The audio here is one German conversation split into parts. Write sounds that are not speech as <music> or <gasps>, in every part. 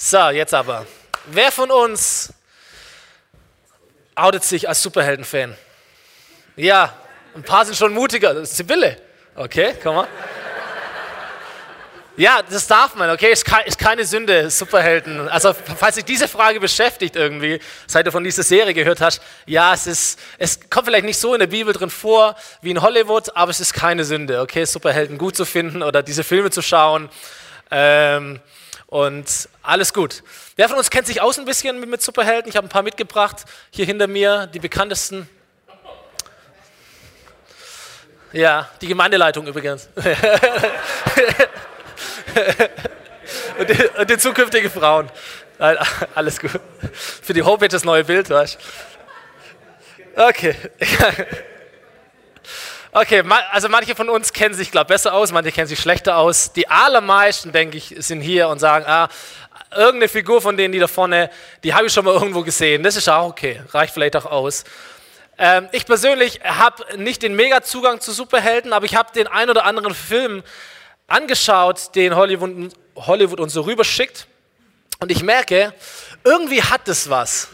So, jetzt aber. Wer von uns outet sich als Superhelden-Fan? Ja, ein paar sind schon mutiger. Sibylle. Okay, komm mal. Ja, das darf man, okay? Ist, keine Sünde, Superhelden. Also, falls sich diese Frage beschäftigt irgendwie, seit du von dieser Serie gehört hast, ja, es ist, es kommt vielleicht nicht so in der Bibel drin vor wie in Hollywood, aber es ist keine Sünde, okay? Superhelden gut zu finden oder diese Filme zu schauen. Ähm, und alles gut. Wer von uns kennt sich aus ein bisschen mit, Superhelden? Ich habe ein paar mitgebracht. Hier hinter mir die bekanntesten. Ja, die Gemeindeleitung übrigens. <laughs> und, die, und, die, zukünftige Frauen. <laughs> Alles gut. Für die Homepage das neue Bild, weißt Okay. <laughs> Okay, also manche von uns kennen sich, glaube ich, besser aus, manche kennen sich schlechter aus. Die allermeisten, denke ich, sind hier und sagen, ah, irgendeine Figur von denen, die da vorne, die habe ich schon mal irgendwo gesehen. Das ist auch okay, reicht vielleicht auch aus. Ähm, ich persönlich habe nicht den Mega-Zugang zu Superhelden, aber ich habe den ein oder anderen Film angeschaut, den Hollywood, Hollywood uns so rüberschickt. Und ich merke, irgendwie hat es was.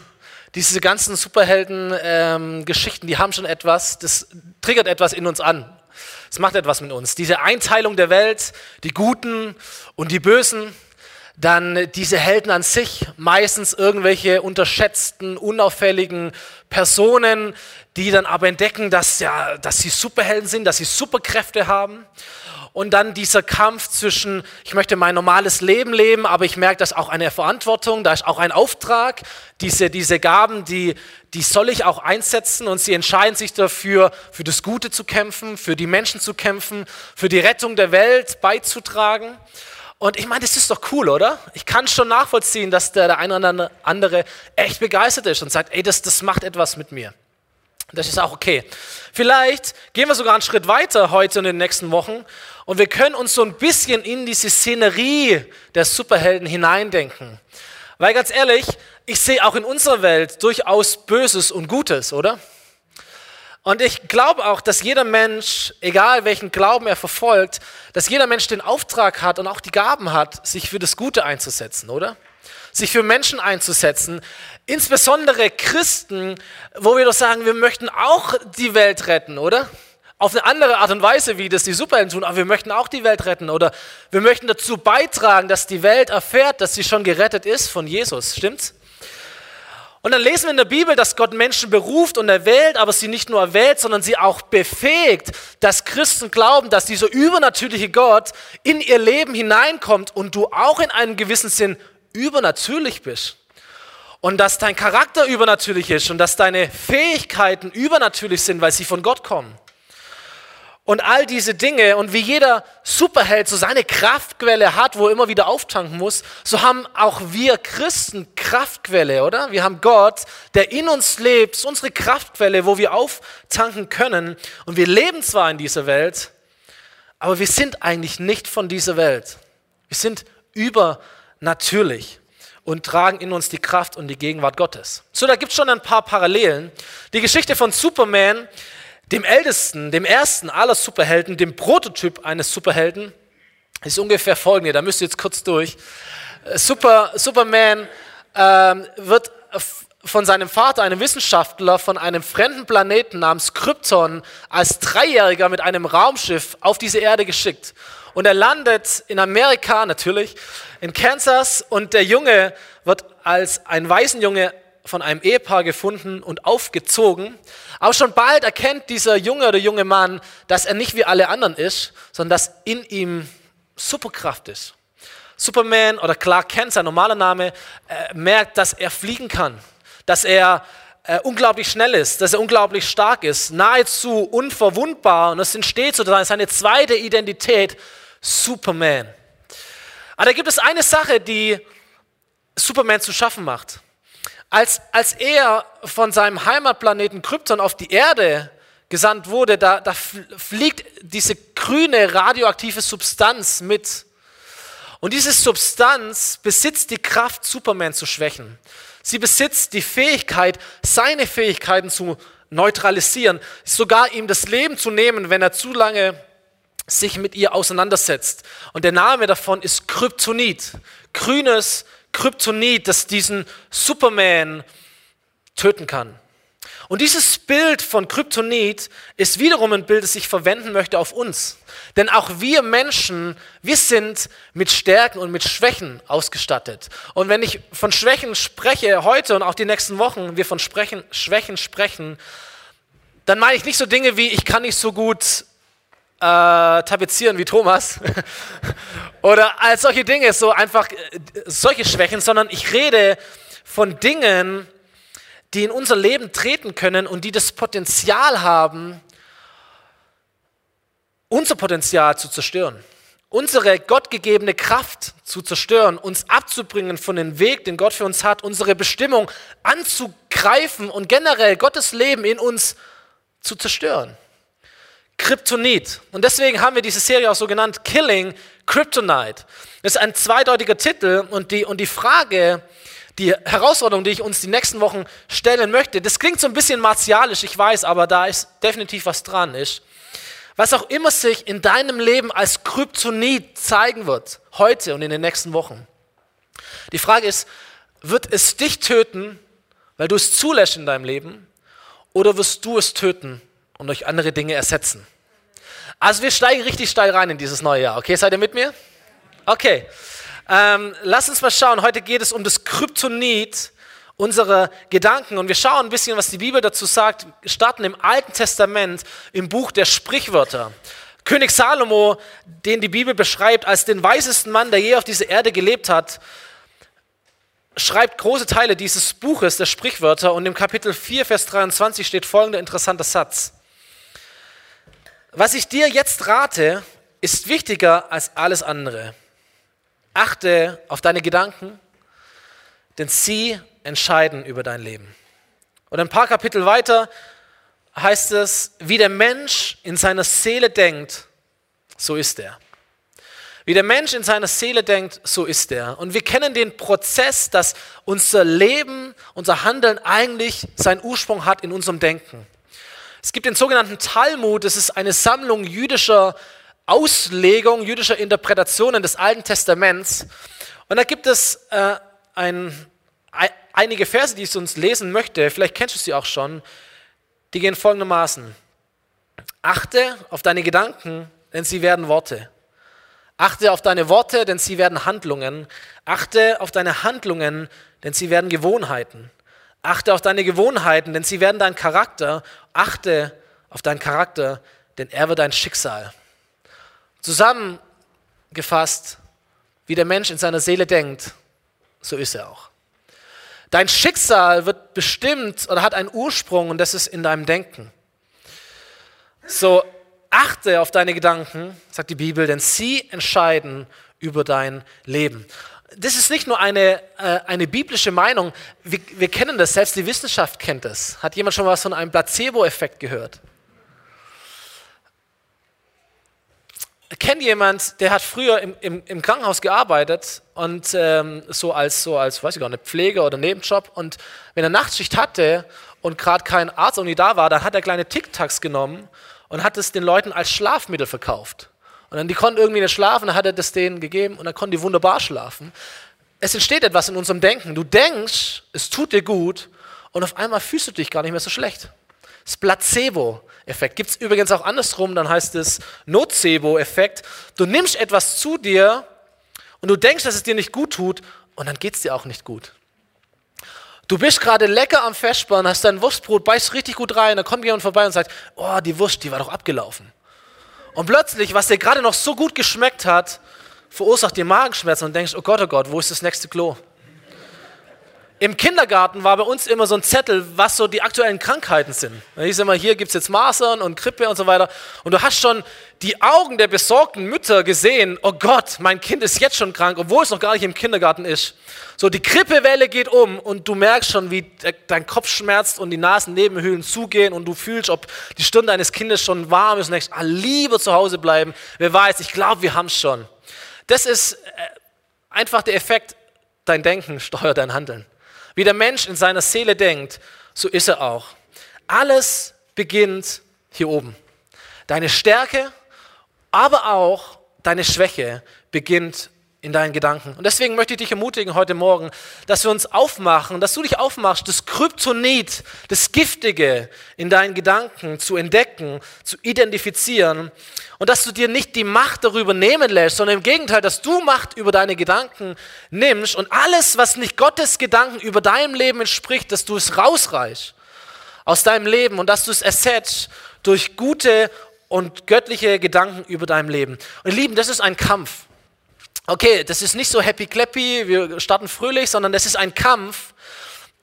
Diese ganzen Superhelden-Geschichten, ähm, die haben schon etwas, das triggert etwas in uns an. Es macht etwas mit uns. Diese Einteilung der Welt, die Guten und die Bösen, dann diese Helden an sich, meistens irgendwelche unterschätzten, unauffälligen Personen, die dann aber entdecken, dass, ja, dass sie Superhelden sind, dass sie Superkräfte haben und dann dieser Kampf zwischen, ich möchte mein normales Leben leben, aber ich merke, da ist auch eine Verantwortung, da ist auch ein Auftrag, diese, diese Gaben, die, die soll ich auch einsetzen und sie entscheiden sich dafür, für das Gute zu kämpfen, für die Menschen zu kämpfen, für die Rettung der Welt beizutragen. Und ich meine, das ist doch cool, oder? Ich kann schon nachvollziehen, dass der, der eine oder andere echt begeistert ist und sagt, ey, das, das macht etwas mit mir. Das ist auch okay. Vielleicht gehen wir sogar einen Schritt weiter heute und in den nächsten Wochen und wir können uns so ein bisschen in diese Szenerie der Superhelden hineindenken. Weil ganz ehrlich, ich sehe auch in unserer Welt durchaus Böses und Gutes, oder? Und ich glaube auch, dass jeder Mensch, egal welchen Glauben er verfolgt, dass jeder Mensch den Auftrag hat und auch die Gaben hat, sich für das Gute einzusetzen, oder? Sich für Menschen einzusetzen, insbesondere Christen, wo wir doch sagen, wir möchten auch die Welt retten, oder? auf eine andere Art und Weise, wie das die Superhelden tun, aber wir möchten auch die Welt retten oder wir möchten dazu beitragen, dass die Welt erfährt, dass sie schon gerettet ist von Jesus. Stimmt's? Und dann lesen wir in der Bibel, dass Gott Menschen beruft und erwählt, aber sie nicht nur erwählt, sondern sie auch befähigt, dass Christen glauben, dass dieser übernatürliche Gott in ihr Leben hineinkommt und du auch in einem gewissen Sinn übernatürlich bist. Und dass dein Charakter übernatürlich ist und dass deine Fähigkeiten übernatürlich sind, weil sie von Gott kommen und all diese Dinge und wie jeder Superheld so seine Kraftquelle hat, wo er immer wieder auftanken muss, so haben auch wir Christen Kraftquelle, oder? Wir haben Gott, der in uns lebt, unsere Kraftquelle, wo wir auftanken können und wir leben zwar in dieser Welt, aber wir sind eigentlich nicht von dieser Welt. Wir sind übernatürlich und tragen in uns die Kraft und die Gegenwart Gottes. So, da gibt es schon ein paar Parallelen. Die Geschichte von Superman dem ältesten, dem ersten aller Superhelden, dem Prototyp eines Superhelden, ist ungefähr folgende, da müsst ihr jetzt kurz durch. Äh, Super, Superman ähm, wird von seinem Vater, einem Wissenschaftler, von einem fremden Planeten namens Krypton als Dreijähriger mit einem Raumschiff auf diese Erde geschickt. Und er landet in Amerika natürlich, in Kansas, und der Junge wird als ein Waisenjunge von einem Ehepaar gefunden und aufgezogen. Aber schon bald erkennt dieser junge oder junge Mann, dass er nicht wie alle anderen ist, sondern dass in ihm Superkraft ist. Superman oder Clark Kent, sein normaler Name, äh, merkt, dass er fliegen kann, dass er äh, unglaublich schnell ist, dass er unglaublich stark ist, nahezu unverwundbar und es entsteht sozusagen seine zweite Identität, Superman. Aber da gibt es eine Sache, die Superman zu schaffen macht. Als, als er von seinem Heimatplaneten Krypton auf die Erde gesandt wurde, da, da fliegt diese grüne radioaktive Substanz mit. Und diese Substanz besitzt die Kraft, Superman zu schwächen. Sie besitzt die Fähigkeit, seine Fähigkeiten zu neutralisieren, sogar ihm das Leben zu nehmen, wenn er zu lange sich mit ihr auseinandersetzt. Und der Name davon ist Kryptonit, grünes Kryptonit, das diesen Superman töten kann. Und dieses Bild von Kryptonit ist wiederum ein Bild, das ich verwenden möchte auf uns. Denn auch wir Menschen, wir sind mit Stärken und mit Schwächen ausgestattet. Und wenn ich von Schwächen spreche heute und auch die nächsten Wochen, wir von Schwächen sprechen, dann meine ich nicht so Dinge wie, ich kann nicht so gut äh, tapezieren wie Thomas <laughs> oder als solche Dinge, so einfach äh, solche Schwächen, sondern ich rede von Dingen, die in unser Leben treten können und die das Potenzial haben, unser Potenzial zu zerstören, unsere gottgegebene Kraft zu zerstören, uns abzubringen von dem Weg, den Gott für uns hat, unsere Bestimmung anzugreifen und generell Gottes Leben in uns zu zerstören. Kryptonit. Und deswegen haben wir diese Serie auch so genannt, Killing Kryptonite. Das ist ein zweideutiger Titel und die, und die Frage, die Herausforderung, die ich uns die nächsten Wochen stellen möchte, das klingt so ein bisschen martialisch, ich weiß, aber da ist definitiv was dran ist. Was auch immer sich in deinem Leben als Kryptonit zeigen wird, heute und in den nächsten Wochen. Die Frage ist, wird es dich töten, weil du es zulässt in deinem Leben, oder wirst du es töten und durch andere Dinge ersetzen? Also wir steigen richtig steil rein in dieses neue Jahr. Okay, seid ihr mit mir? Okay. Ähm, lass uns mal schauen. Heute geht es um das Kryptonit unserer Gedanken und wir schauen ein bisschen, was die Bibel dazu sagt. Wir starten im Alten Testament im Buch der Sprichwörter. König Salomo, den die Bibel beschreibt als den weisesten Mann, der je auf dieser Erde gelebt hat, schreibt große Teile dieses Buches der Sprichwörter und im Kapitel 4, Vers 23 steht folgender interessanter Satz. Was ich dir jetzt rate, ist wichtiger als alles andere. Achte auf deine Gedanken, denn sie entscheiden über dein Leben. Und ein paar Kapitel weiter heißt es, wie der Mensch in seiner Seele denkt, so ist er. Wie der Mensch in seiner Seele denkt, so ist er. Und wir kennen den Prozess, dass unser Leben, unser Handeln eigentlich seinen Ursprung hat in unserem Denken. Es gibt den sogenannten Talmud, das ist eine Sammlung jüdischer Auslegung jüdischer Interpretationen des Alten Testaments. Und da gibt es äh, ein, ein, einige Verse, die ich uns lesen möchte. Vielleicht kennst du sie auch schon. Die gehen folgendermaßen. Achte auf deine Gedanken, denn sie werden Worte. Achte auf deine Worte, denn sie werden Handlungen. Achte auf deine Handlungen, denn sie werden Gewohnheiten. Achte auf deine Gewohnheiten, denn sie werden dein Charakter. Achte auf deinen Charakter, denn er wird dein Schicksal. Zusammengefasst, wie der Mensch in seiner Seele denkt, so ist er auch. Dein Schicksal wird bestimmt oder hat einen Ursprung und das ist in deinem Denken. So achte auf deine Gedanken, sagt die Bibel, denn sie entscheiden über dein Leben. Das ist nicht nur eine, äh, eine biblische Meinung, wir, wir kennen das, selbst die Wissenschaft kennt das. Hat jemand schon was von einem Placebo-Effekt gehört? kenne jemand, der hat früher im, im, im Krankenhaus gearbeitet und ähm, so als, so als, weiß ich gar nicht, Pfleger oder Nebenjob. Und wenn er Nachtschicht hatte und gerade kein Arzt irgendwie da war, dann hat er kleine Tic-Tacs genommen und hat es den Leuten als Schlafmittel verkauft. Und dann die konnten irgendwie nicht schlafen, dann hat er das denen gegeben und dann konnten die wunderbar schlafen. Es entsteht etwas in unserem Denken. Du denkst, es tut dir gut und auf einmal fühlst du dich gar nicht mehr so schlecht. Das Placebo-Effekt gibt es übrigens auch andersrum, dann heißt es Nocebo-Effekt. Du nimmst etwas zu dir und du denkst, dass es dir nicht gut tut und dann geht es dir auch nicht gut. Du bist gerade lecker am Festbahn, hast dein Wurstbrot, beißt richtig gut rein, dann kommt jemand vorbei und sagt, oh, die Wurst, die war doch abgelaufen. Und plötzlich, was dir gerade noch so gut geschmeckt hat, verursacht dir Magenschmerzen und denkst, oh Gott, oh Gott, wo ist das nächste Klo? Im Kindergarten war bei uns immer so ein Zettel, was so die aktuellen Krankheiten sind. Da hieß immer, hier gibt es jetzt Masern und Grippe und so weiter. Und du hast schon die Augen der besorgten Mütter gesehen, oh Gott, mein Kind ist jetzt schon krank, obwohl es noch gar nicht im Kindergarten ist. So, die Grippewelle geht um und du merkst schon, wie dein Kopf schmerzt und die Nasennebenhöhlen zugehen und du fühlst, ob die Stunde deines Kindes schon warm ist und denkst, ah, lieber zu Hause bleiben. Wer weiß, ich glaube, wir haben es schon. Das ist äh, einfach der Effekt, dein Denken steuert dein Handeln. Wie der Mensch in seiner Seele denkt, so ist er auch. Alles beginnt hier oben. Deine Stärke, aber auch deine Schwäche beginnt in deinen Gedanken. Und deswegen möchte ich dich ermutigen heute Morgen, dass wir uns aufmachen, dass du dich aufmachst, das Kryptonit, das Giftige in deinen Gedanken zu entdecken, zu identifizieren und dass du dir nicht die Macht darüber nehmen lässt, sondern im Gegenteil, dass du Macht über deine Gedanken nimmst und alles, was nicht Gottes Gedanken über deinem Leben entspricht, dass du es rausreichst aus deinem Leben und dass du es ersetzt durch gute und göttliche Gedanken über deinem Leben. Und ihr Lieben, das ist ein Kampf. Okay, das ist nicht so happy clappy, wir starten fröhlich, sondern das ist ein Kampf,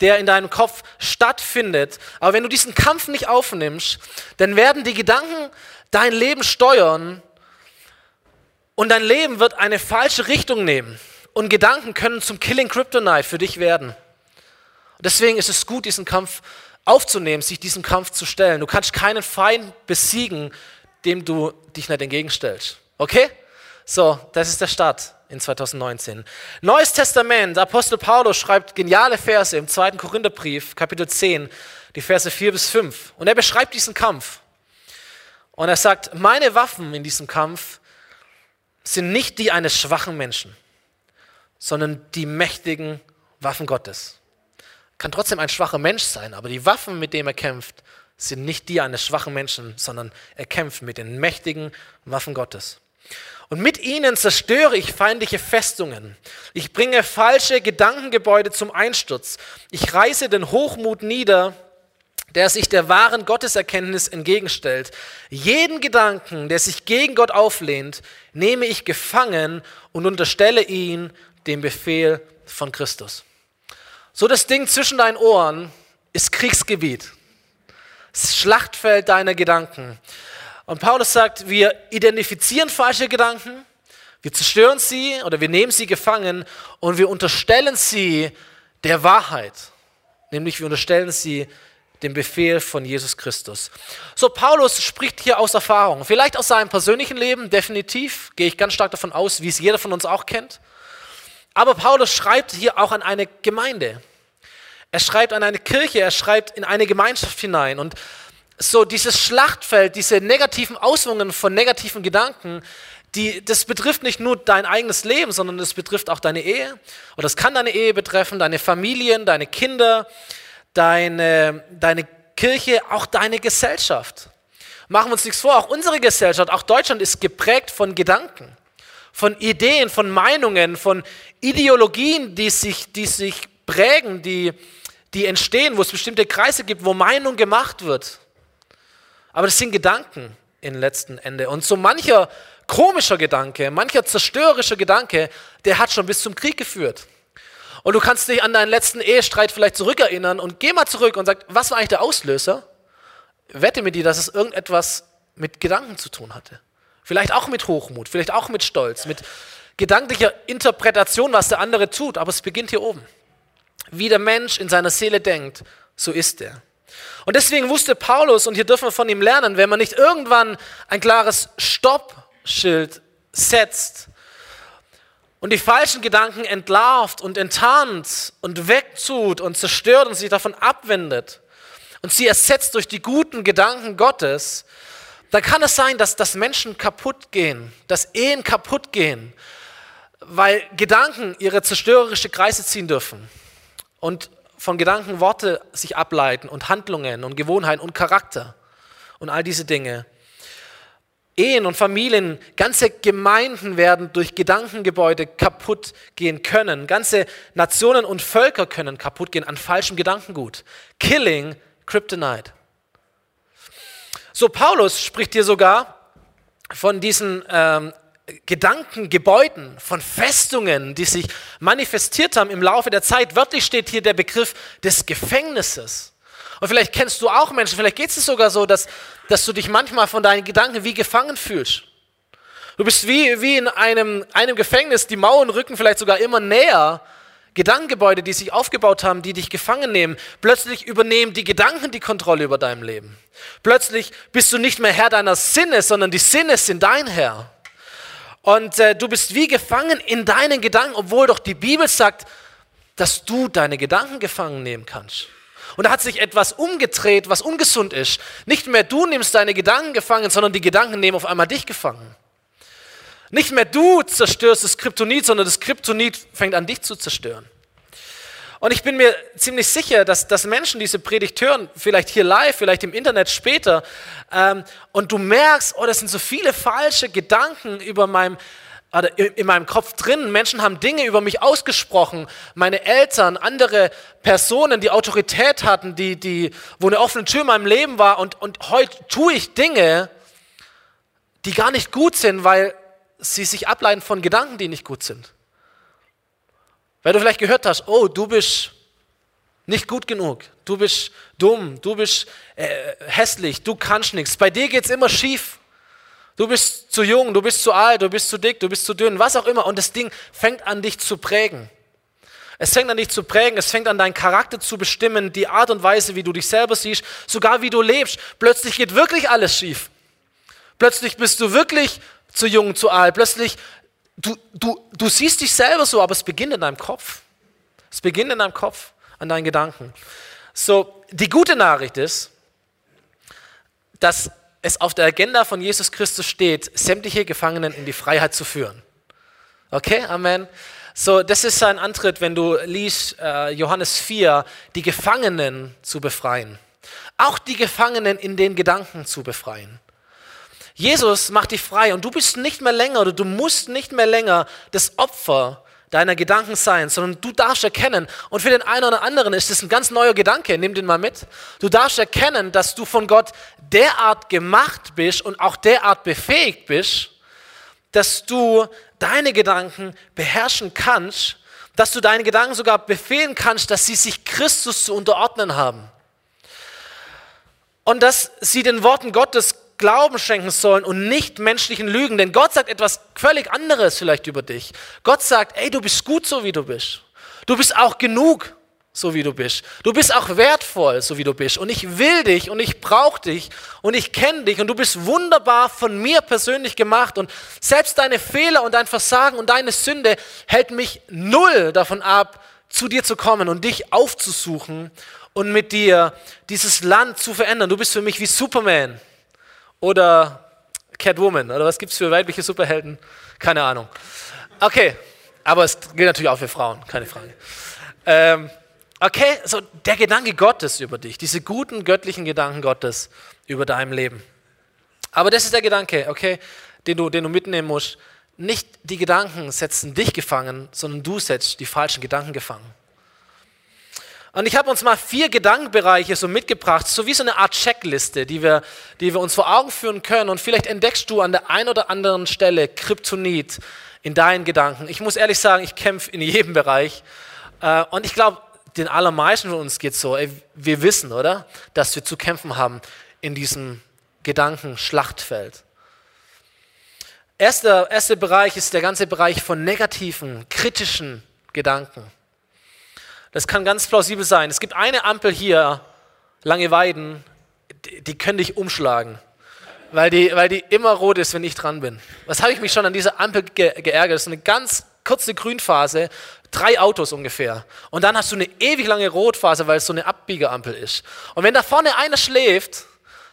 der in deinem Kopf stattfindet. Aber wenn du diesen Kampf nicht aufnimmst, dann werden die Gedanken dein Leben steuern und dein Leben wird eine falsche Richtung nehmen. Und Gedanken können zum Killing Kryptonite für dich werden. Deswegen ist es gut, diesen Kampf aufzunehmen, sich diesem Kampf zu stellen. Du kannst keinen Feind besiegen, dem du dich nicht entgegenstellst. Okay? So, das ist der Start in 2019. Neues Testament, Apostel Paulus schreibt geniale Verse im zweiten Korintherbrief, Kapitel 10, die Verse 4 bis 5. Und er beschreibt diesen Kampf. Und er sagt, meine Waffen in diesem Kampf sind nicht die eines schwachen Menschen, sondern die mächtigen Waffen Gottes. Kann trotzdem ein schwacher Mensch sein, aber die Waffen, mit denen er kämpft, sind nicht die eines schwachen Menschen, sondern er kämpft mit den mächtigen Waffen Gottes. Und mit ihnen zerstöre ich feindliche Festungen. Ich bringe falsche Gedankengebäude zum Einsturz. Ich reiße den Hochmut nieder, der sich der wahren Gotteserkenntnis entgegenstellt. Jeden Gedanken, der sich gegen Gott auflehnt, nehme ich gefangen und unterstelle ihn dem Befehl von Christus. So das Ding zwischen deinen Ohren ist Kriegsgebiet. Das Schlachtfeld deiner Gedanken. Und Paulus sagt, wir identifizieren falsche Gedanken, wir zerstören sie oder wir nehmen sie gefangen und wir unterstellen sie der Wahrheit. Nämlich wir unterstellen sie dem Befehl von Jesus Christus. So, Paulus spricht hier aus Erfahrung, vielleicht aus seinem persönlichen Leben, definitiv, gehe ich ganz stark davon aus, wie es jeder von uns auch kennt. Aber Paulus schreibt hier auch an eine Gemeinde. Er schreibt an eine Kirche, er schreibt in eine Gemeinschaft hinein. Und so dieses Schlachtfeld, diese negativen Auswirkungen von negativen Gedanken, die, das betrifft nicht nur dein eigenes Leben, sondern das betrifft auch deine Ehe. Oder das kann deine Ehe betreffen, deine Familien, deine Kinder, deine, deine Kirche, auch deine Gesellschaft. Machen wir uns nichts vor, auch unsere Gesellschaft, auch Deutschland ist geprägt von Gedanken, von Ideen, von Meinungen, von Ideologien, die sich, die sich prägen, die, die entstehen, wo es bestimmte Kreise gibt, wo Meinung gemacht wird. Aber das sind Gedanken im letzten Ende. Und so mancher komischer Gedanke, mancher zerstörerischer Gedanke, der hat schon bis zum Krieg geführt. Und du kannst dich an deinen letzten Ehestreit vielleicht zurückerinnern und geh mal zurück und sag, was war eigentlich der Auslöser? Wette mit dir, dass es irgendetwas mit Gedanken zu tun hatte. Vielleicht auch mit Hochmut, vielleicht auch mit Stolz, mit gedanklicher Interpretation, was der andere tut. Aber es beginnt hier oben. Wie der Mensch in seiner Seele denkt, so ist er. Und deswegen wusste Paulus, und hier dürfen wir von ihm lernen, wenn man nicht irgendwann ein klares Stoppschild setzt und die falschen Gedanken entlarvt und enttarnt und wegtut und zerstört und sich davon abwendet und sie ersetzt durch die guten Gedanken Gottes, dann kann es sein, dass, dass Menschen kaputt gehen, dass Ehen kaputt gehen, weil Gedanken ihre zerstörerische Kreise ziehen dürfen. Und von Gedanken Worte sich ableiten und Handlungen und Gewohnheiten und Charakter und all diese Dinge. Ehen und Familien, ganze Gemeinden werden durch Gedankengebäude kaputt gehen können. Ganze Nationen und Völker können kaputt gehen an falschem Gedankengut. Killing Kryptonite. So, Paulus spricht hier sogar von diesen ähm, Gedankengebäuden, von Festungen, die sich manifestiert haben im Laufe der Zeit. Wörtlich steht hier der Begriff des Gefängnisses. Und vielleicht kennst du auch Menschen, vielleicht geht es sogar so, dass, dass du dich manchmal von deinen Gedanken wie gefangen fühlst. Du bist wie, wie in einem, einem Gefängnis, die Mauern rücken vielleicht sogar immer näher. Gedankengebäude, die sich aufgebaut haben, die dich gefangen nehmen. Plötzlich übernehmen die Gedanken die Kontrolle über dein Leben. Plötzlich bist du nicht mehr Herr deiner Sinne, sondern die Sinne sind dein Herr. Und äh, du bist wie gefangen in deinen Gedanken, obwohl doch die Bibel sagt, dass du deine Gedanken gefangen nehmen kannst. Und da hat sich etwas umgedreht, was ungesund ist. Nicht mehr du nimmst deine Gedanken gefangen, sondern die Gedanken nehmen auf einmal dich gefangen. Nicht mehr du zerstörst das Kryptonit, sondern das Kryptonit fängt an dich zu zerstören. Und ich bin mir ziemlich sicher, dass, dass Menschen diese Predigt hören, vielleicht hier live, vielleicht im Internet später, ähm, und du merkst, oh, das sind so viele falsche Gedanken über meinem, oder in meinem Kopf drin. Menschen haben Dinge über mich ausgesprochen. Meine Eltern, andere Personen, die Autorität hatten, die, die, wo eine offene Tür in meinem Leben war. Und, und heute tue ich Dinge, die gar nicht gut sind, weil sie sich ableiten von Gedanken, die nicht gut sind. Weil du vielleicht gehört hast, oh, du bist nicht gut genug, du bist dumm, du bist äh, hässlich, du kannst nichts, bei dir geht es immer schief. Du bist zu jung, du bist zu alt, du bist zu dick, du bist zu dünn, was auch immer. Und das Ding fängt an, dich zu prägen. Es fängt an, dich zu prägen, es fängt an, deinen Charakter zu bestimmen, die Art und Weise, wie du dich selber siehst, sogar wie du lebst. Plötzlich geht wirklich alles schief. Plötzlich bist du wirklich zu jung, zu alt. Plötzlich, du, du, du siehst dich selber so, aber es beginnt in deinem Kopf. Es beginnt in deinem Kopf, an deinen Gedanken. So, die gute Nachricht ist, dass es auf der Agenda von Jesus Christus steht, sämtliche Gefangenen in die Freiheit zu führen. Okay, Amen. So, das ist sein Antritt, wenn du liest äh, Johannes 4, die Gefangenen zu befreien. Auch die Gefangenen in den Gedanken zu befreien. Jesus macht dich frei und du bist nicht mehr länger oder du musst nicht mehr länger das Opfer deiner Gedanken sein, sondern du darfst erkennen, und für den einen oder anderen ist das ein ganz neuer Gedanke, nimm den mal mit. Du darfst erkennen, dass du von Gott derart gemacht bist und auch derart befähigt bist, dass du deine Gedanken beherrschen kannst, dass du deine Gedanken sogar befehlen kannst, dass sie sich Christus zu unterordnen haben. Und dass sie den Worten Gottes Glauben schenken sollen und nicht menschlichen Lügen. Denn Gott sagt etwas völlig anderes vielleicht über dich. Gott sagt, ey, du bist gut so, wie du bist. Du bist auch genug, so wie du bist. Du bist auch wertvoll, so wie du bist. Und ich will dich und ich brauche dich und ich kenne dich und du bist wunderbar von mir persönlich gemacht. Und selbst deine Fehler und dein Versagen und deine Sünde hält mich null davon ab, zu dir zu kommen und dich aufzusuchen und mit dir dieses Land zu verändern. Du bist für mich wie Superman oder Catwoman oder was gibt es für weibliche Superhelden? Keine Ahnung. Okay, aber es gilt natürlich auch für Frauen, keine Frage. Ähm, okay, so der Gedanke Gottes über dich, diese guten göttlichen Gedanken Gottes über deinem Leben. Aber das ist der Gedanke, okay, den du, den du mitnehmen musst. Nicht die Gedanken setzen dich gefangen, sondern du setzt die falschen Gedanken gefangen. Und ich habe uns mal vier Gedankenbereiche so mitgebracht, so wie so eine Art Checkliste, die wir, die wir uns vor Augen führen können. Und vielleicht entdeckst du an der einen oder anderen Stelle Kryptonit in deinen Gedanken. Ich muss ehrlich sagen, ich kämpfe in jedem Bereich. Äh, und ich glaube, den allermeisten von uns geht so. Wir wissen, oder? Dass wir zu kämpfen haben in diesem Gedankenschlachtfeld. Erster, erster Bereich ist der ganze Bereich von negativen, kritischen Gedanken. Das kann ganz plausibel sein. Es gibt eine Ampel hier, Lange Weiden, die, die können dich umschlagen, weil die, weil die immer rot ist, wenn ich dran bin. Was habe ich mich schon an dieser Ampel ge geärgert? Das ist eine ganz kurze Grünphase, drei Autos ungefähr. Und dann hast du eine ewig lange Rotphase, weil es so eine Abbiegerampel ist. Und wenn da vorne einer schläft,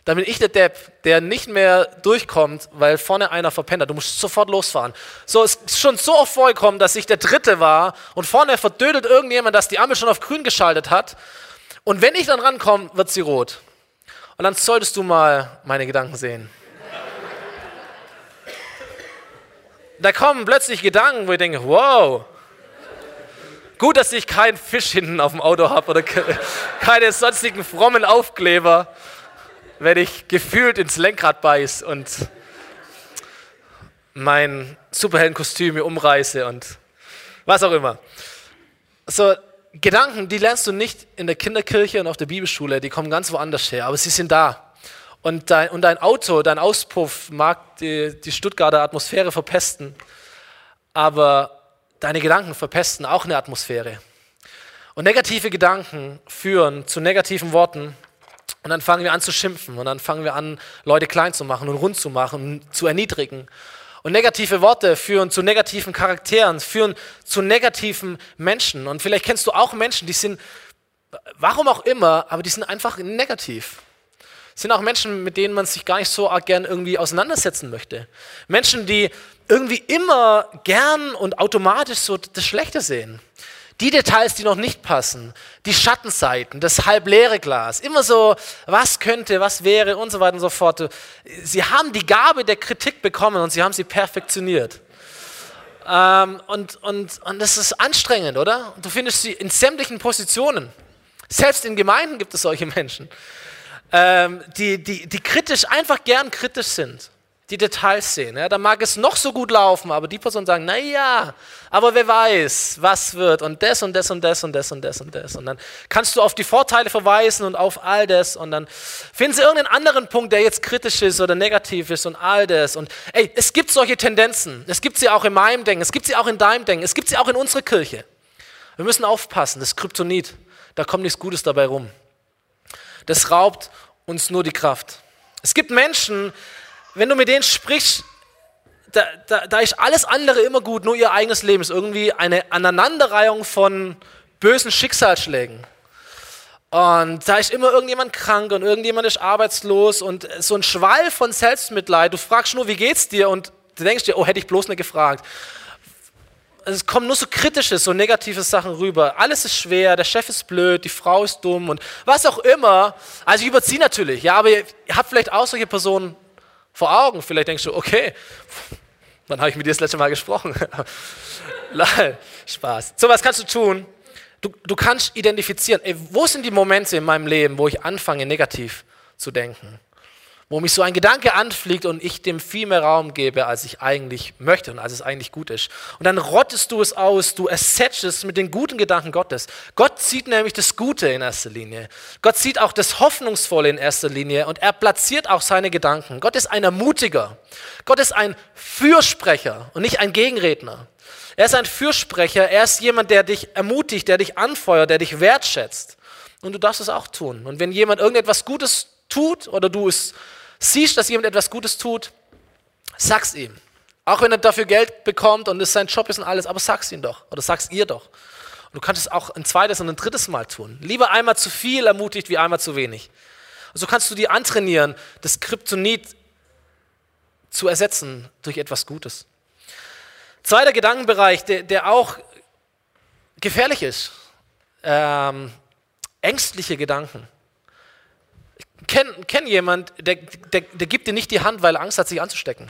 dann bin ich der Depp, der nicht mehr durchkommt, weil vorne einer verpennt hat. Du musst sofort losfahren. So es ist schon so oft vorgekommen, dass ich der Dritte war und vorne verdödelt irgendjemand, dass die Ampel schon auf grün geschaltet hat. Und wenn ich dann rankomme, wird sie rot. Und dann solltest du mal meine Gedanken sehen. Da kommen plötzlich Gedanken, wo ich denke, wow, gut, dass ich keinen Fisch hinten auf dem Auto habe oder keine sonstigen frommen Aufkleber wenn ich gefühlt ins Lenkrad beiß und mein Superheldenkostüm umreiße und was auch immer. So, Gedanken, die lernst du nicht in der Kinderkirche und auf der Bibelschule, die kommen ganz woanders her, aber sie sind da. Und dein, und dein Auto, dein Auspuff mag die, die Stuttgarter Atmosphäre verpesten, aber deine Gedanken verpesten auch eine Atmosphäre. Und negative Gedanken führen zu negativen Worten, und dann fangen wir an zu schimpfen und dann fangen wir an, Leute klein zu machen und rund zu machen, zu erniedrigen. Und negative Worte führen zu negativen Charakteren, führen zu negativen Menschen. Und vielleicht kennst du auch Menschen, die sind, warum auch immer, aber die sind einfach negativ. sind auch Menschen, mit denen man sich gar nicht so gern irgendwie auseinandersetzen möchte. Menschen, die irgendwie immer gern und automatisch so das Schlechte sehen. Die Details, die noch nicht passen, die Schattenseiten, das halbleere Glas, immer so, was könnte, was wäre und so weiter und so fort. Sie haben die Gabe der Kritik bekommen und sie haben sie perfektioniert. Ähm, und, und, und das ist anstrengend, oder? Du findest sie in sämtlichen Positionen. Selbst in Gemeinden gibt es solche Menschen, ähm, die, die, die kritisch, einfach gern kritisch sind die Details sehen. Ja, da mag es noch so gut laufen, aber die Person sagen, naja, aber wer weiß, was wird und das und das und das und das und das und das. Und dann kannst du auf die Vorteile verweisen und auf all das und dann finden sie irgendeinen anderen Punkt, der jetzt kritisch ist oder negativ ist und all das. Und ey, es gibt solche Tendenzen. Es gibt sie auch in meinem Denken, es gibt sie auch in deinem Denken, es gibt sie auch in unserer Kirche. Wir müssen aufpassen, das Kryptonit, da kommt nichts Gutes dabei rum. Das raubt uns nur die Kraft. Es gibt Menschen, wenn du mit denen sprichst, da, da, da ist alles andere immer gut, nur ihr eigenes Leben ist irgendwie eine Aneinanderreihung von bösen Schicksalsschlägen. Und da ist immer irgendjemand krank und irgendjemand ist arbeitslos und so ein Schwall von Selbstmitleid. Du fragst nur, wie geht's dir? Und du denkst dir, oh, hätte ich bloß nicht gefragt. Es kommen nur so kritische, so negative Sachen rüber. Alles ist schwer, der Chef ist blöd, die Frau ist dumm und was auch immer. Also ich überziehe natürlich, ja, aber ihr habt vielleicht auch solche Personen vor Augen. Vielleicht denkst du, okay, wann habe ich mit dir das letzte Mal gesprochen? <laughs> Spaß. So was kannst du tun. Du, du kannst identifizieren, ey, wo sind die Momente in meinem Leben, wo ich anfange, negativ zu denken wo mich so ein Gedanke anfliegt und ich dem viel mehr Raum gebe, als ich eigentlich möchte und als es eigentlich gut ist. Und dann rottest du es aus, du ersetzt es mit den guten Gedanken Gottes. Gott sieht nämlich das Gute in erster Linie. Gott sieht auch das Hoffnungsvolle in erster Linie und er platziert auch seine Gedanken. Gott ist ein Ermutiger. Gott ist ein Fürsprecher und nicht ein Gegenredner. Er ist ein Fürsprecher, er ist jemand, der dich ermutigt, der dich anfeuert, der dich wertschätzt. Und du darfst es auch tun. Und wenn jemand irgendetwas Gutes tut oder du es siehst, dass jemand etwas Gutes tut, sag's ihm. Auch wenn er dafür Geld bekommt und es sein Job ist und alles, aber sag's ihm doch oder sag's ihr doch. Und du kannst es auch ein zweites und ein drittes Mal tun. Lieber einmal zu viel ermutigt wie einmal zu wenig. Und so kannst du dir antrainieren, das Kryptonit zu ersetzen durch etwas Gutes. Zweiter Gedankenbereich, der, der auch gefährlich ist. Ähm, ängstliche Gedanken kenne kenn jemand, der, der, der gibt dir nicht die Hand, weil er Angst hat, sich anzustecken.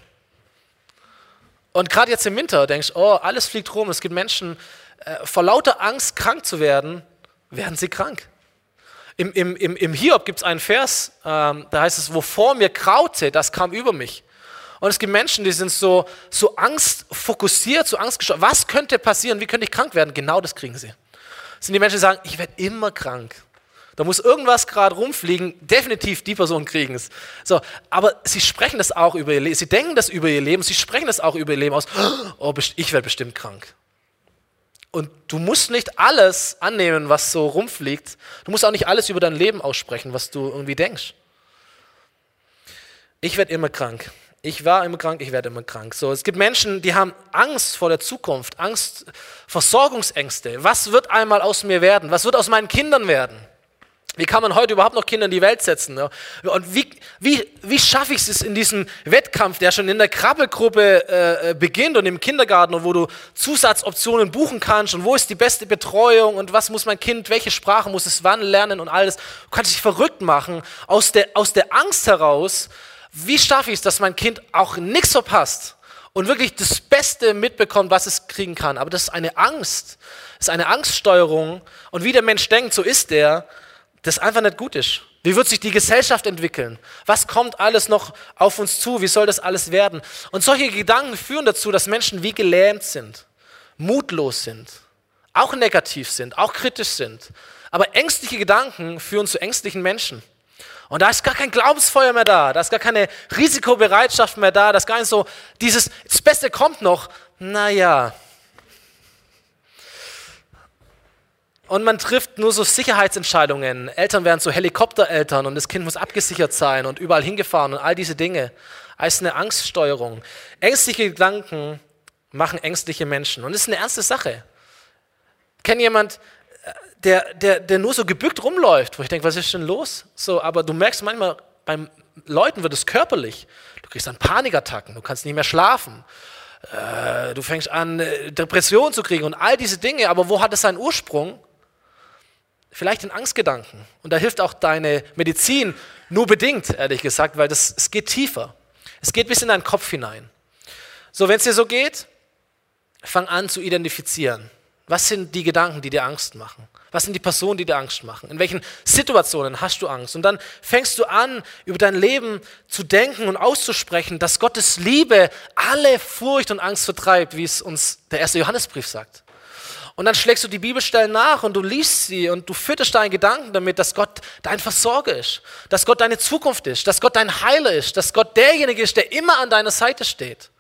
Und gerade jetzt im Winter denkst du, oh, alles fliegt rum. Es gibt Menschen, äh, vor lauter Angst, krank zu werden, werden sie krank. Im, im, im, im Hiob gibt es einen Vers, ähm, da heißt es, wovor mir kraute, das kam über mich. Und es gibt Menschen, die sind so, so angstfokussiert, so angstgesteuert. Was könnte passieren? Wie könnte ich krank werden? Genau das kriegen sie. Das sind die Menschen, die sagen, ich werde immer krank. Da muss irgendwas gerade rumfliegen, definitiv die Person kriegen es. So, aber sie sprechen das auch über ihr Leben, sie denken das über ihr Leben, sie sprechen das auch über ihr Leben aus. <gasps> Oh, ich werde bestimmt krank. Und du musst nicht alles annehmen, was so rumfliegt. Du musst auch nicht alles über dein Leben aussprechen, was du irgendwie denkst. Ich werde immer krank. Ich war immer krank, ich werde immer krank. So, es gibt Menschen, die haben Angst vor der Zukunft, Angst, Versorgungsängste. Was wird einmal aus mir werden? Was wird aus meinen Kindern werden? Wie kann man heute überhaupt noch Kinder in die Welt setzen? Und wie, wie, wie schaffe ich es in diesem Wettkampf, der schon in der Krabbelgruppe äh, beginnt und im Kindergarten, und wo du Zusatzoptionen buchen kannst und wo ist die beste Betreuung und was muss mein Kind, welche Sprache muss es wann lernen und alles. Du kannst dich verrückt machen aus der, aus der Angst heraus. Wie schaffe ich es, dass mein Kind auch nichts verpasst und wirklich das Beste mitbekommt, was es kriegen kann? Aber das ist eine Angst. Das ist eine Angststeuerung. Und wie der Mensch denkt, so ist der das einfach nicht gut ist. Wie wird sich die Gesellschaft entwickeln? Was kommt alles noch auf uns zu? Wie soll das alles werden? Und solche Gedanken führen dazu, dass Menschen wie gelähmt sind, mutlos sind, auch negativ sind, auch kritisch sind. Aber ängstliche Gedanken führen zu ängstlichen Menschen. Und da ist gar kein Glaubensfeuer mehr da, da ist gar keine Risikobereitschaft mehr da, das ist gar nicht so, dieses, das Beste kommt noch, naja, Und man trifft nur so Sicherheitsentscheidungen. Eltern werden so Helikoptereltern und das Kind muss abgesichert sein und überall hingefahren und all diese Dinge. Als eine Angststeuerung. Ängstliche Gedanken machen ängstliche Menschen. Und das ist eine ernste Sache. Ich kenne jemand, der, der, der nur so gebückt rumläuft, wo ich denke, was ist denn los? So, aber du merkst manchmal beim Leuten wird es körperlich. Du kriegst dann Panikattacken, du kannst nicht mehr schlafen. Äh, du fängst an, äh, Depressionen zu kriegen und all diese Dinge. Aber wo hat es seinen Ursprung? Vielleicht in Angstgedanken. Und da hilft auch deine Medizin nur bedingt, ehrlich gesagt, weil das, es geht tiefer. Es geht bis in deinen Kopf hinein. So, wenn es dir so geht, fang an zu identifizieren. Was sind die Gedanken, die dir Angst machen? Was sind die Personen, die dir Angst machen? In welchen Situationen hast du Angst? Und dann fängst du an, über dein Leben zu denken und auszusprechen, dass Gottes Liebe alle Furcht und Angst vertreibt, wie es uns der erste Johannesbrief sagt. Und dann schlägst du die Bibelstellen nach und du liest sie und du fütterst deinen Gedanken damit, dass Gott dein Versorger ist, dass Gott deine Zukunft ist, dass Gott dein Heiler ist, dass Gott derjenige ist, der immer an deiner Seite steht.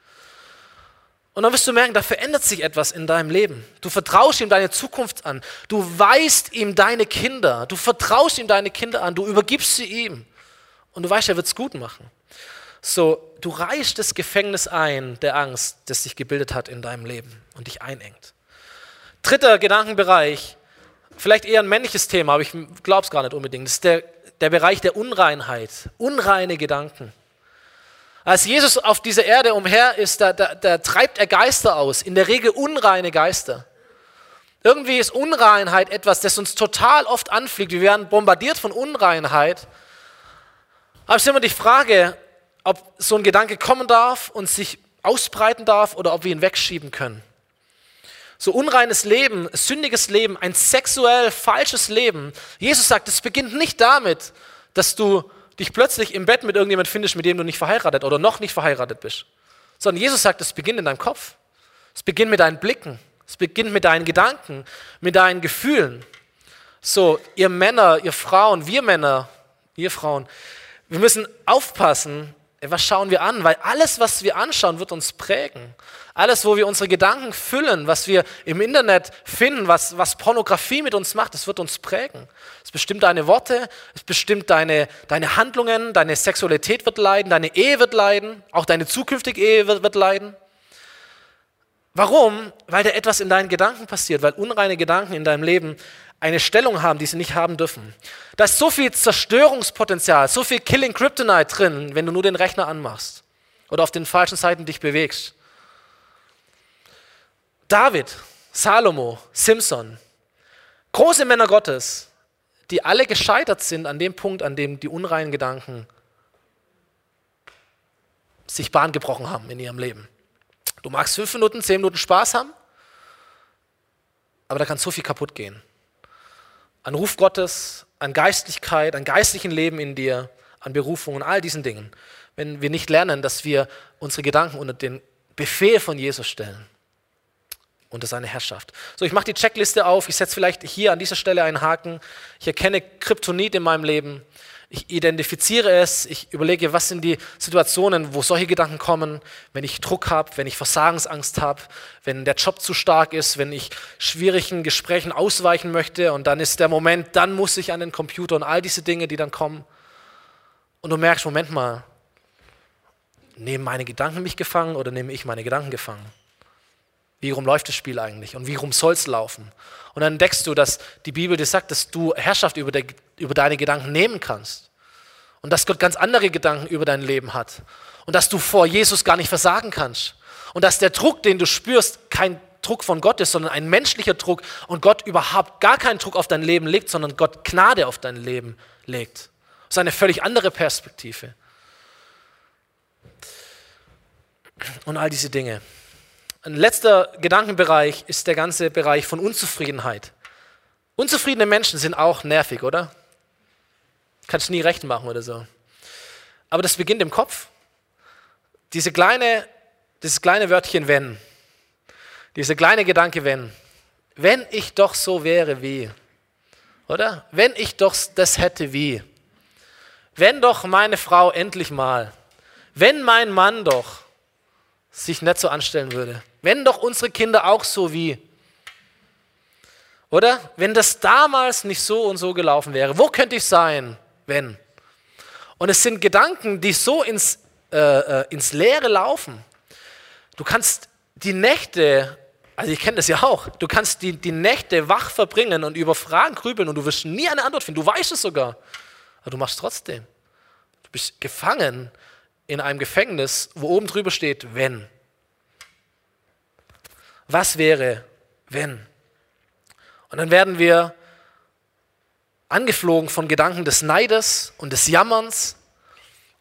Und dann wirst du merken, da verändert sich etwas in deinem Leben. Du vertraust ihm deine Zukunft an. Du weißt ihm deine Kinder. Du vertraust ihm deine Kinder an. Du übergibst sie ihm. Und du weißt, er wird es gut machen. So, du reißt das Gefängnis ein der Angst, das sich gebildet hat in deinem Leben und dich einengt. Dritter Gedankenbereich, vielleicht eher ein männliches Thema, aber ich glaube es gar nicht unbedingt, das ist der, der Bereich der Unreinheit. Unreine Gedanken. Als Jesus auf dieser Erde umher ist, da, da, da treibt er Geister aus, in der Regel unreine Geister. Irgendwie ist Unreinheit etwas, das uns total oft anfliegt. Wir werden bombardiert von Unreinheit. Aber es ist immer die Frage, ob so ein Gedanke kommen darf und sich ausbreiten darf oder ob wir ihn wegschieben können. So unreines Leben, sündiges Leben, ein sexuell falsches Leben. Jesus sagt, es beginnt nicht damit, dass du dich plötzlich im Bett mit irgendjemand findest, mit dem du nicht verheiratet oder noch nicht verheiratet bist. Sondern Jesus sagt, es beginnt in deinem Kopf. Es beginnt mit deinen Blicken. Es beginnt mit deinen Gedanken, mit deinen Gefühlen. So, ihr Männer, ihr Frauen, wir Männer, ihr Frauen, wir müssen aufpassen, was schauen wir an, weil alles, was wir anschauen, wird uns prägen. Alles, wo wir unsere Gedanken füllen, was wir im Internet finden, was, was Pornografie mit uns macht, das wird uns prägen. Es bestimmt deine Worte, es bestimmt deine, deine Handlungen, deine Sexualität wird leiden, deine Ehe wird leiden, auch deine zukünftige Ehe wird, wird leiden. Warum? Weil da etwas in deinen Gedanken passiert, weil unreine Gedanken in deinem Leben eine Stellung haben, die sie nicht haben dürfen. Da ist so viel Zerstörungspotenzial, so viel Killing Kryptonite drin, wenn du nur den Rechner anmachst oder auf den falschen Seiten dich bewegst. David, Salomo, Simson, große Männer Gottes, die alle gescheitert sind an dem Punkt, an dem die unreinen Gedanken sich Bahn gebrochen haben in ihrem Leben. Du magst fünf Minuten, zehn Minuten Spaß haben, aber da kann so viel kaputt gehen. An Ruf Gottes, an Geistlichkeit, an geistlichen Leben in dir, an Berufung und all diesen Dingen. Wenn wir nicht lernen, dass wir unsere Gedanken unter den Befehl von Jesus stellen unter seine Herrschaft. So, ich mache die Checkliste auf. Ich setze vielleicht hier an dieser Stelle einen Haken. Ich erkenne Kryptonit in meinem Leben. Ich identifiziere es. Ich überlege, was sind die Situationen, wo solche Gedanken kommen, wenn ich Druck habe, wenn ich Versagensangst habe, wenn der Job zu stark ist, wenn ich schwierigen Gesprächen ausweichen möchte und dann ist der Moment, dann muss ich an den Computer und all diese Dinge, die dann kommen. Und du merkst, Moment mal, nehmen meine Gedanken mich gefangen oder nehme ich meine Gedanken gefangen? Wie rum läuft das Spiel eigentlich und wie rum soll es laufen? Und dann entdeckst du, dass die Bibel dir sagt, dass du Herrschaft über, de, über deine Gedanken nehmen kannst. Und dass Gott ganz andere Gedanken über dein Leben hat. Und dass du vor Jesus gar nicht versagen kannst. Und dass der Druck, den du spürst, kein Druck von Gott ist, sondern ein menschlicher Druck und Gott überhaupt gar keinen Druck auf dein Leben legt, sondern Gott Gnade auf dein Leben legt. Das ist eine völlig andere Perspektive. Und all diese Dinge. Ein letzter Gedankenbereich ist der ganze Bereich von Unzufriedenheit. Unzufriedene Menschen sind auch nervig, oder? Kannst du nie recht machen oder so. Aber das beginnt im Kopf. Diese kleine, dieses kleine Wörtchen wenn, dieser kleine Gedanke wenn, wenn ich doch so wäre wie, oder? Wenn ich doch das hätte wie, wenn doch meine Frau endlich mal, wenn mein Mann doch sich nicht so anstellen würde, wenn doch unsere Kinder auch so wie. Oder? Wenn das damals nicht so und so gelaufen wäre, wo könnte ich sein, wenn? Und es sind Gedanken, die so ins, äh, äh, ins Leere laufen. Du kannst die Nächte, also ich kenne das ja auch, du kannst die, die Nächte wach verbringen und über Fragen grübeln und du wirst nie eine Antwort finden. Du weißt es sogar, aber du machst es trotzdem. Du bist gefangen in einem Gefängnis, wo oben drüber steht, wenn. Was wäre, wenn? Und dann werden wir angeflogen von Gedanken des Neides und des Jammerns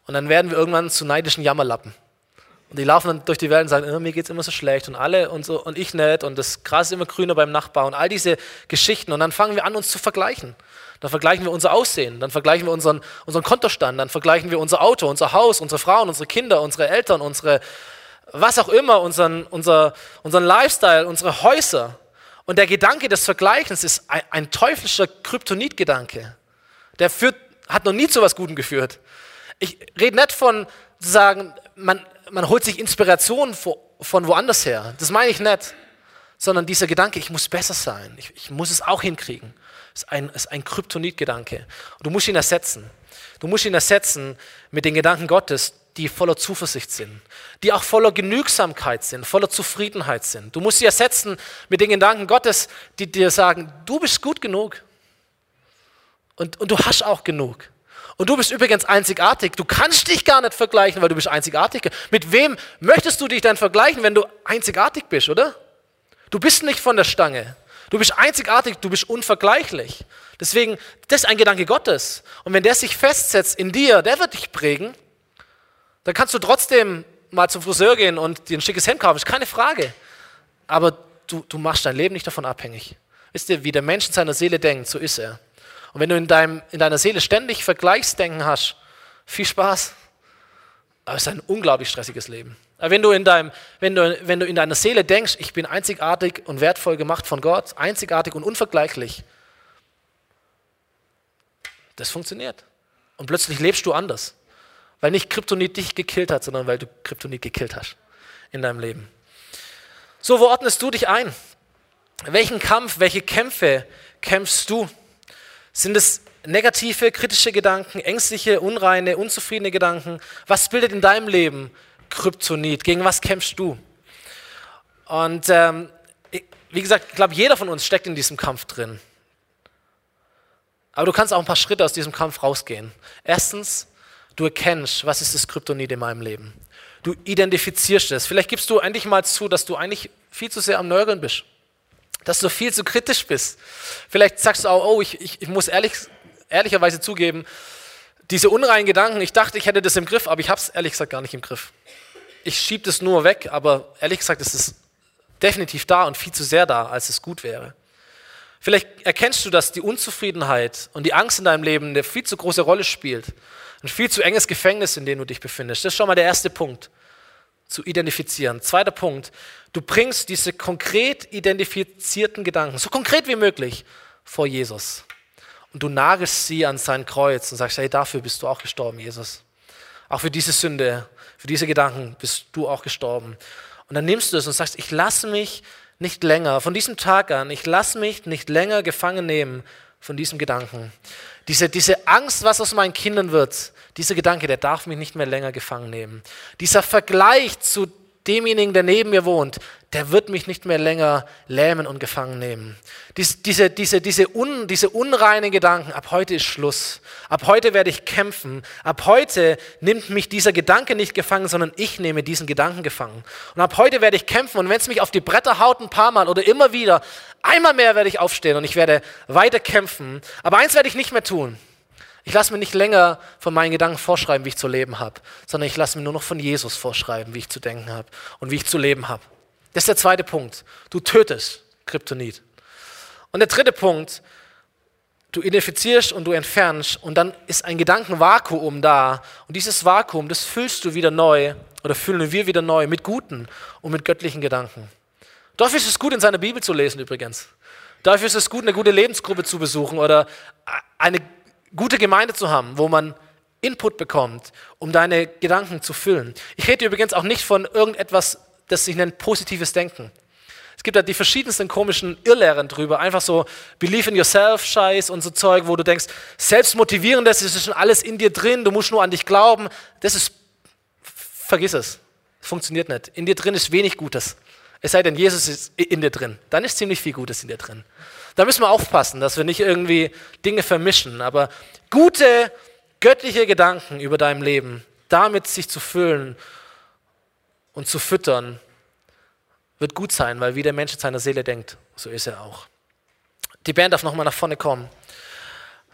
und dann werden wir irgendwann zu neidischen Jammerlappen. Und die laufen dann durch die Welt und sagen, oh, mir geht es immer so schlecht und alle und so und ich nicht und das Gras ist immer grüner beim Nachbar und all diese Geschichten. Und dann fangen wir an, uns zu vergleichen. Dann vergleichen wir unser Aussehen, dann vergleichen wir unseren, unseren Kontostand, dann vergleichen wir unser Auto, unser Haus, unsere Frauen, unsere Kinder, unsere Eltern, unsere, was auch immer, unseren, unser, unseren Lifestyle, unsere Häuser. Und der Gedanke des Vergleichens ist ein, ein teuflischer Kryptonitgedanke. Der führt, hat noch nie zu was Gutem geführt. Ich rede nicht von sagen, man, man holt sich Inspiration von woanders her. Das meine ich nicht. Sondern dieser Gedanke, ich muss besser sein, ich, ich muss es auch hinkriegen ist ein, ist ein Kryptonitgedanke. Du musst ihn ersetzen. Du musst ihn ersetzen mit den Gedanken Gottes, die voller Zuversicht sind, die auch voller Genügsamkeit sind, voller Zufriedenheit sind. Du musst sie ersetzen mit den Gedanken Gottes, die dir sagen, du bist gut genug. Und, und du hast auch genug. Und du bist übrigens einzigartig. Du kannst dich gar nicht vergleichen, weil du bist einzigartig. Mit wem möchtest du dich dann vergleichen, wenn du einzigartig bist, oder? Du bist nicht von der Stange. Du bist einzigartig, du bist unvergleichlich. Deswegen, das ist ein Gedanke Gottes. Und wenn der sich festsetzt in dir, der wird dich prägen, dann kannst du trotzdem mal zum Friseur gehen und dir ein schickes Hemd kaufen, ist keine Frage. Aber du, du machst dein Leben nicht davon abhängig. Wisst ihr, wie der Mensch in seiner Seele denkt, so ist er. Und wenn du in, deinem, in deiner Seele ständig Vergleichsdenken hast, viel Spaß. Aber es ist ein unglaublich stressiges Leben. Wenn du, in deinem, wenn, du, wenn du in deiner Seele denkst, ich bin einzigartig und wertvoll gemacht von Gott, einzigartig und unvergleichlich, das funktioniert. Und plötzlich lebst du anders. Weil nicht Kryptonit dich gekillt hat, sondern weil du Kryptonit gekillt hast in deinem Leben. So, wo ordnest du dich ein? Welchen Kampf, welche Kämpfe kämpfst du? Sind es negative, kritische Gedanken, ängstliche, unreine, unzufriedene Gedanken? Was bildet in deinem Leben Kryptonit? Gegen was kämpfst du? Und ähm, wie gesagt, ich glaube, jeder von uns steckt in diesem Kampf drin. Aber du kannst auch ein paar Schritte aus diesem Kampf rausgehen. Erstens, du erkennst, was ist das Kryptonit in meinem Leben. Du identifizierst es. Vielleicht gibst du endlich mal zu, dass du eigentlich viel zu sehr am Nörgeln bist. Dass du viel zu kritisch bist. Vielleicht sagst du auch, oh, ich, ich, ich muss ehrlich, ehrlicherweise zugeben, diese unreinen Gedanken, ich dachte, ich hätte das im Griff, aber ich habe es ehrlich gesagt gar nicht im Griff ich schiebe das nur weg, aber ehrlich gesagt ist es definitiv da und viel zu sehr da, als es gut wäre. Vielleicht erkennst du, dass die Unzufriedenheit und die Angst in deinem Leben eine viel zu große Rolle spielt. Ein viel zu enges Gefängnis, in dem du dich befindest. Das ist schon mal der erste Punkt, zu identifizieren. Zweiter Punkt, du bringst diese konkret identifizierten Gedanken, so konkret wie möglich, vor Jesus. Und du nagelst sie an sein Kreuz und sagst, hey, dafür bist du auch gestorben, Jesus. Auch für diese Sünde für diese Gedanken bist du auch gestorben. Und dann nimmst du es und sagst, ich lasse mich nicht länger, von diesem Tag an, ich lasse mich nicht länger gefangen nehmen von diesem Gedanken. Diese, diese Angst, was aus meinen Kindern wird, dieser Gedanke, der darf mich nicht mehr länger gefangen nehmen. Dieser Vergleich zu demjenigen, der neben mir wohnt, der wird mich nicht mehr länger lähmen und gefangen nehmen. Dies, diese, diese, diese, un, diese unreinen Gedanken, ab heute ist Schluss. Ab heute werde ich kämpfen. Ab heute nimmt mich dieser Gedanke nicht gefangen, sondern ich nehme diesen Gedanken gefangen. Und ab heute werde ich kämpfen. Und wenn es mich auf die Bretter haut ein paar Mal oder immer wieder, einmal mehr werde ich aufstehen und ich werde weiter kämpfen. Aber eins werde ich nicht mehr tun. Ich lasse mir nicht länger von meinen Gedanken vorschreiben, wie ich zu leben habe, sondern ich lasse mir nur noch von Jesus vorschreiben, wie ich zu denken habe und wie ich zu leben habe. Das ist der zweite Punkt. Du tötest Kryptonit. Und der dritte Punkt, du identifizierst und du entfernst und dann ist ein Gedankenvakuum da. Und dieses Vakuum, das füllst du wieder neu oder füllen wir wieder neu mit guten und mit göttlichen Gedanken. Dafür ist es gut, in seiner Bibel zu lesen übrigens. Dafür ist es gut, eine gute Lebensgruppe zu besuchen oder eine gute Gemeinde zu haben, wo man Input bekommt, um deine Gedanken zu füllen. Ich rede übrigens auch nicht von irgendetwas, das sich nennt positives Denken. Es gibt da die verschiedensten komischen Irrlehren drüber, einfach so Believe in yourself Scheiß und so Zeug, wo du denkst, selbstmotivierendes ist schon alles in dir drin, du musst nur an dich glauben. Das ist, vergiss es, funktioniert nicht. In dir drin ist wenig Gutes. Es sei denn, Jesus ist in dir drin. Dann ist ziemlich viel Gutes in dir drin. Da müssen wir aufpassen, dass wir nicht irgendwie Dinge vermischen. Aber gute, göttliche Gedanken über dein Leben, damit sich zu füllen und zu füttern, wird gut sein, weil wie der Mensch in seiner Seele denkt, so ist er auch. Die Band darf nochmal nach vorne kommen.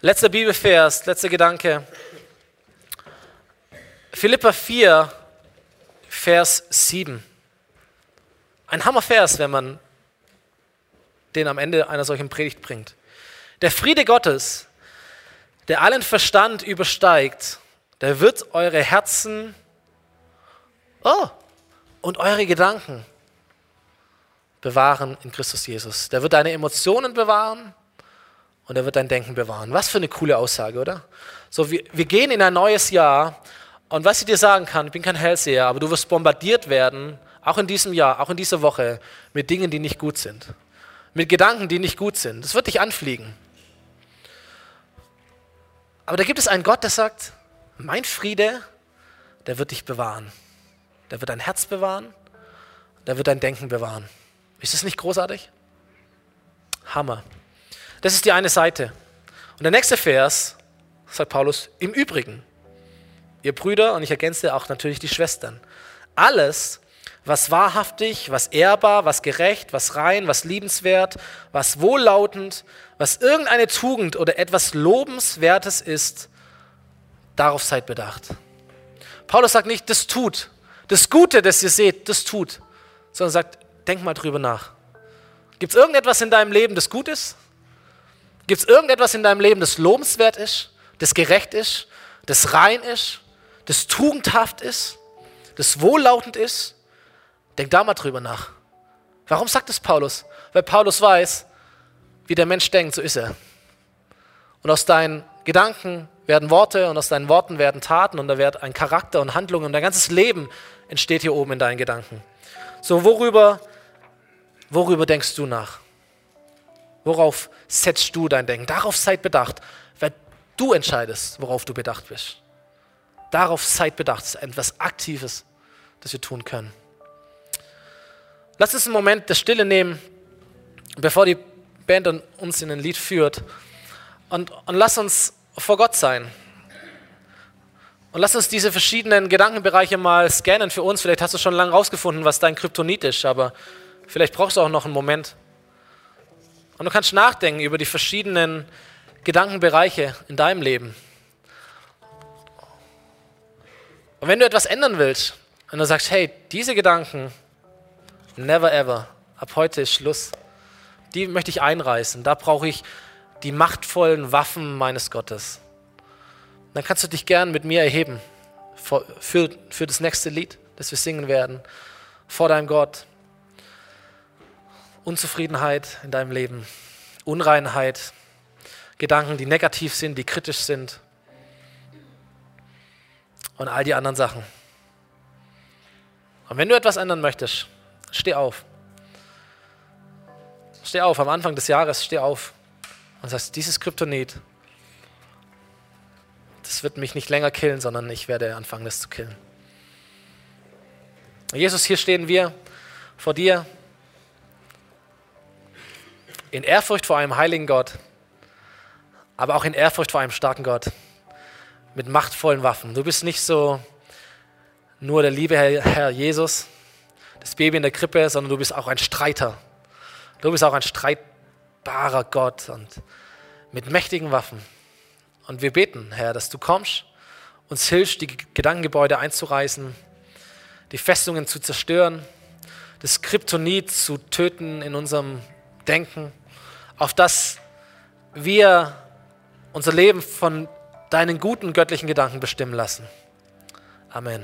Letzter Bibelvers, letzter Gedanke. Philippa 4, Vers 7. Ein Hammervers, wenn man den am Ende einer solchen Predigt bringt. Der Friede Gottes, der allen Verstand übersteigt, der wird eure Herzen oh, und eure Gedanken bewahren in Christus Jesus. Der wird deine Emotionen bewahren und er wird dein Denken bewahren. Was für eine coole Aussage, oder? So, wir, wir gehen in ein neues Jahr und was ich dir sagen kann, ich bin kein Hellseher, aber du wirst bombardiert werden, auch in diesem Jahr, auch in dieser Woche, mit Dingen, die nicht gut sind. Mit Gedanken, die nicht gut sind. Das wird dich anfliegen. Aber da gibt es einen Gott, der sagt, mein Friede, der wird dich bewahren. Der wird dein Herz bewahren, der wird dein Denken bewahren. Ist das nicht großartig? Hammer. Das ist die eine Seite. Und der nächste Vers sagt Paulus, im Übrigen, ihr Brüder, und ich ergänze auch natürlich die Schwestern, alles, was wahrhaftig, was ehrbar, was gerecht, was rein, was liebenswert, was wohllautend, was irgendeine Tugend oder etwas Lobenswertes ist, darauf seid bedacht. Paulus sagt nicht, das tut. Das Gute, das ihr seht, das tut. Sondern sagt, denk mal drüber nach. Gibt es irgendetwas in deinem Leben, das gut ist? Gibt es irgendetwas in deinem Leben, das lobenswert ist, das gerecht ist, das rein ist, das tugendhaft ist, das wohllautend ist? Denk da mal drüber nach. Warum sagt es Paulus? Weil Paulus weiß, wie der Mensch denkt, so ist er. Und aus deinen Gedanken werden Worte und aus deinen Worten werden Taten und da wird ein Charakter und Handlungen und dein ganzes Leben entsteht hier oben in deinen Gedanken. So, worüber, worüber denkst du nach? Worauf setzt du dein Denken? Darauf seid bedacht, weil du entscheidest, worauf du bedacht bist. Darauf seid bedacht. Das ist etwas Aktives, das wir tun können. Lass uns einen Moment der Stille nehmen, bevor die Band uns in ein Lied führt. Und, und lass uns vor Gott sein. Und lass uns diese verschiedenen Gedankenbereiche mal scannen für uns. Vielleicht hast du schon lange rausgefunden, was dein Kryptonit ist, aber vielleicht brauchst du auch noch einen Moment. Und du kannst nachdenken über die verschiedenen Gedankenbereiche in deinem Leben. Und wenn du etwas ändern willst und du sagst, hey, diese Gedanken, never ever, ab heute ist Schluss, die möchte ich einreißen. Da brauche ich die machtvollen Waffen meines Gottes. Dann kannst du dich gern mit mir erheben für, für, für das nächste Lied, das wir singen werden, vor deinem Gott. Unzufriedenheit in deinem Leben, Unreinheit, Gedanken, die negativ sind, die kritisch sind und all die anderen Sachen. Und wenn du etwas ändern möchtest, steh auf. Steh auf, am Anfang des Jahres steh auf und sagst, dieses Kryptonit, das wird mich nicht länger killen, sondern ich werde anfangen, das zu killen. Jesus, hier stehen wir vor dir in Ehrfurcht vor einem heiligen Gott, aber auch in Ehrfurcht vor einem starken Gott mit machtvollen Waffen. Du bist nicht so nur der liebe Herr, Herr Jesus, das Baby in der Krippe, sondern du bist auch ein Streiter. Du bist auch ein streitbarer Gott und mit mächtigen Waffen. Und wir beten, Herr, dass du kommst, uns hilfst, die Gedankengebäude einzureißen, die Festungen zu zerstören, das Kryptonit zu töten in unserem Denken, auf dass wir unser Leben von deinen guten göttlichen Gedanken bestimmen lassen. Amen.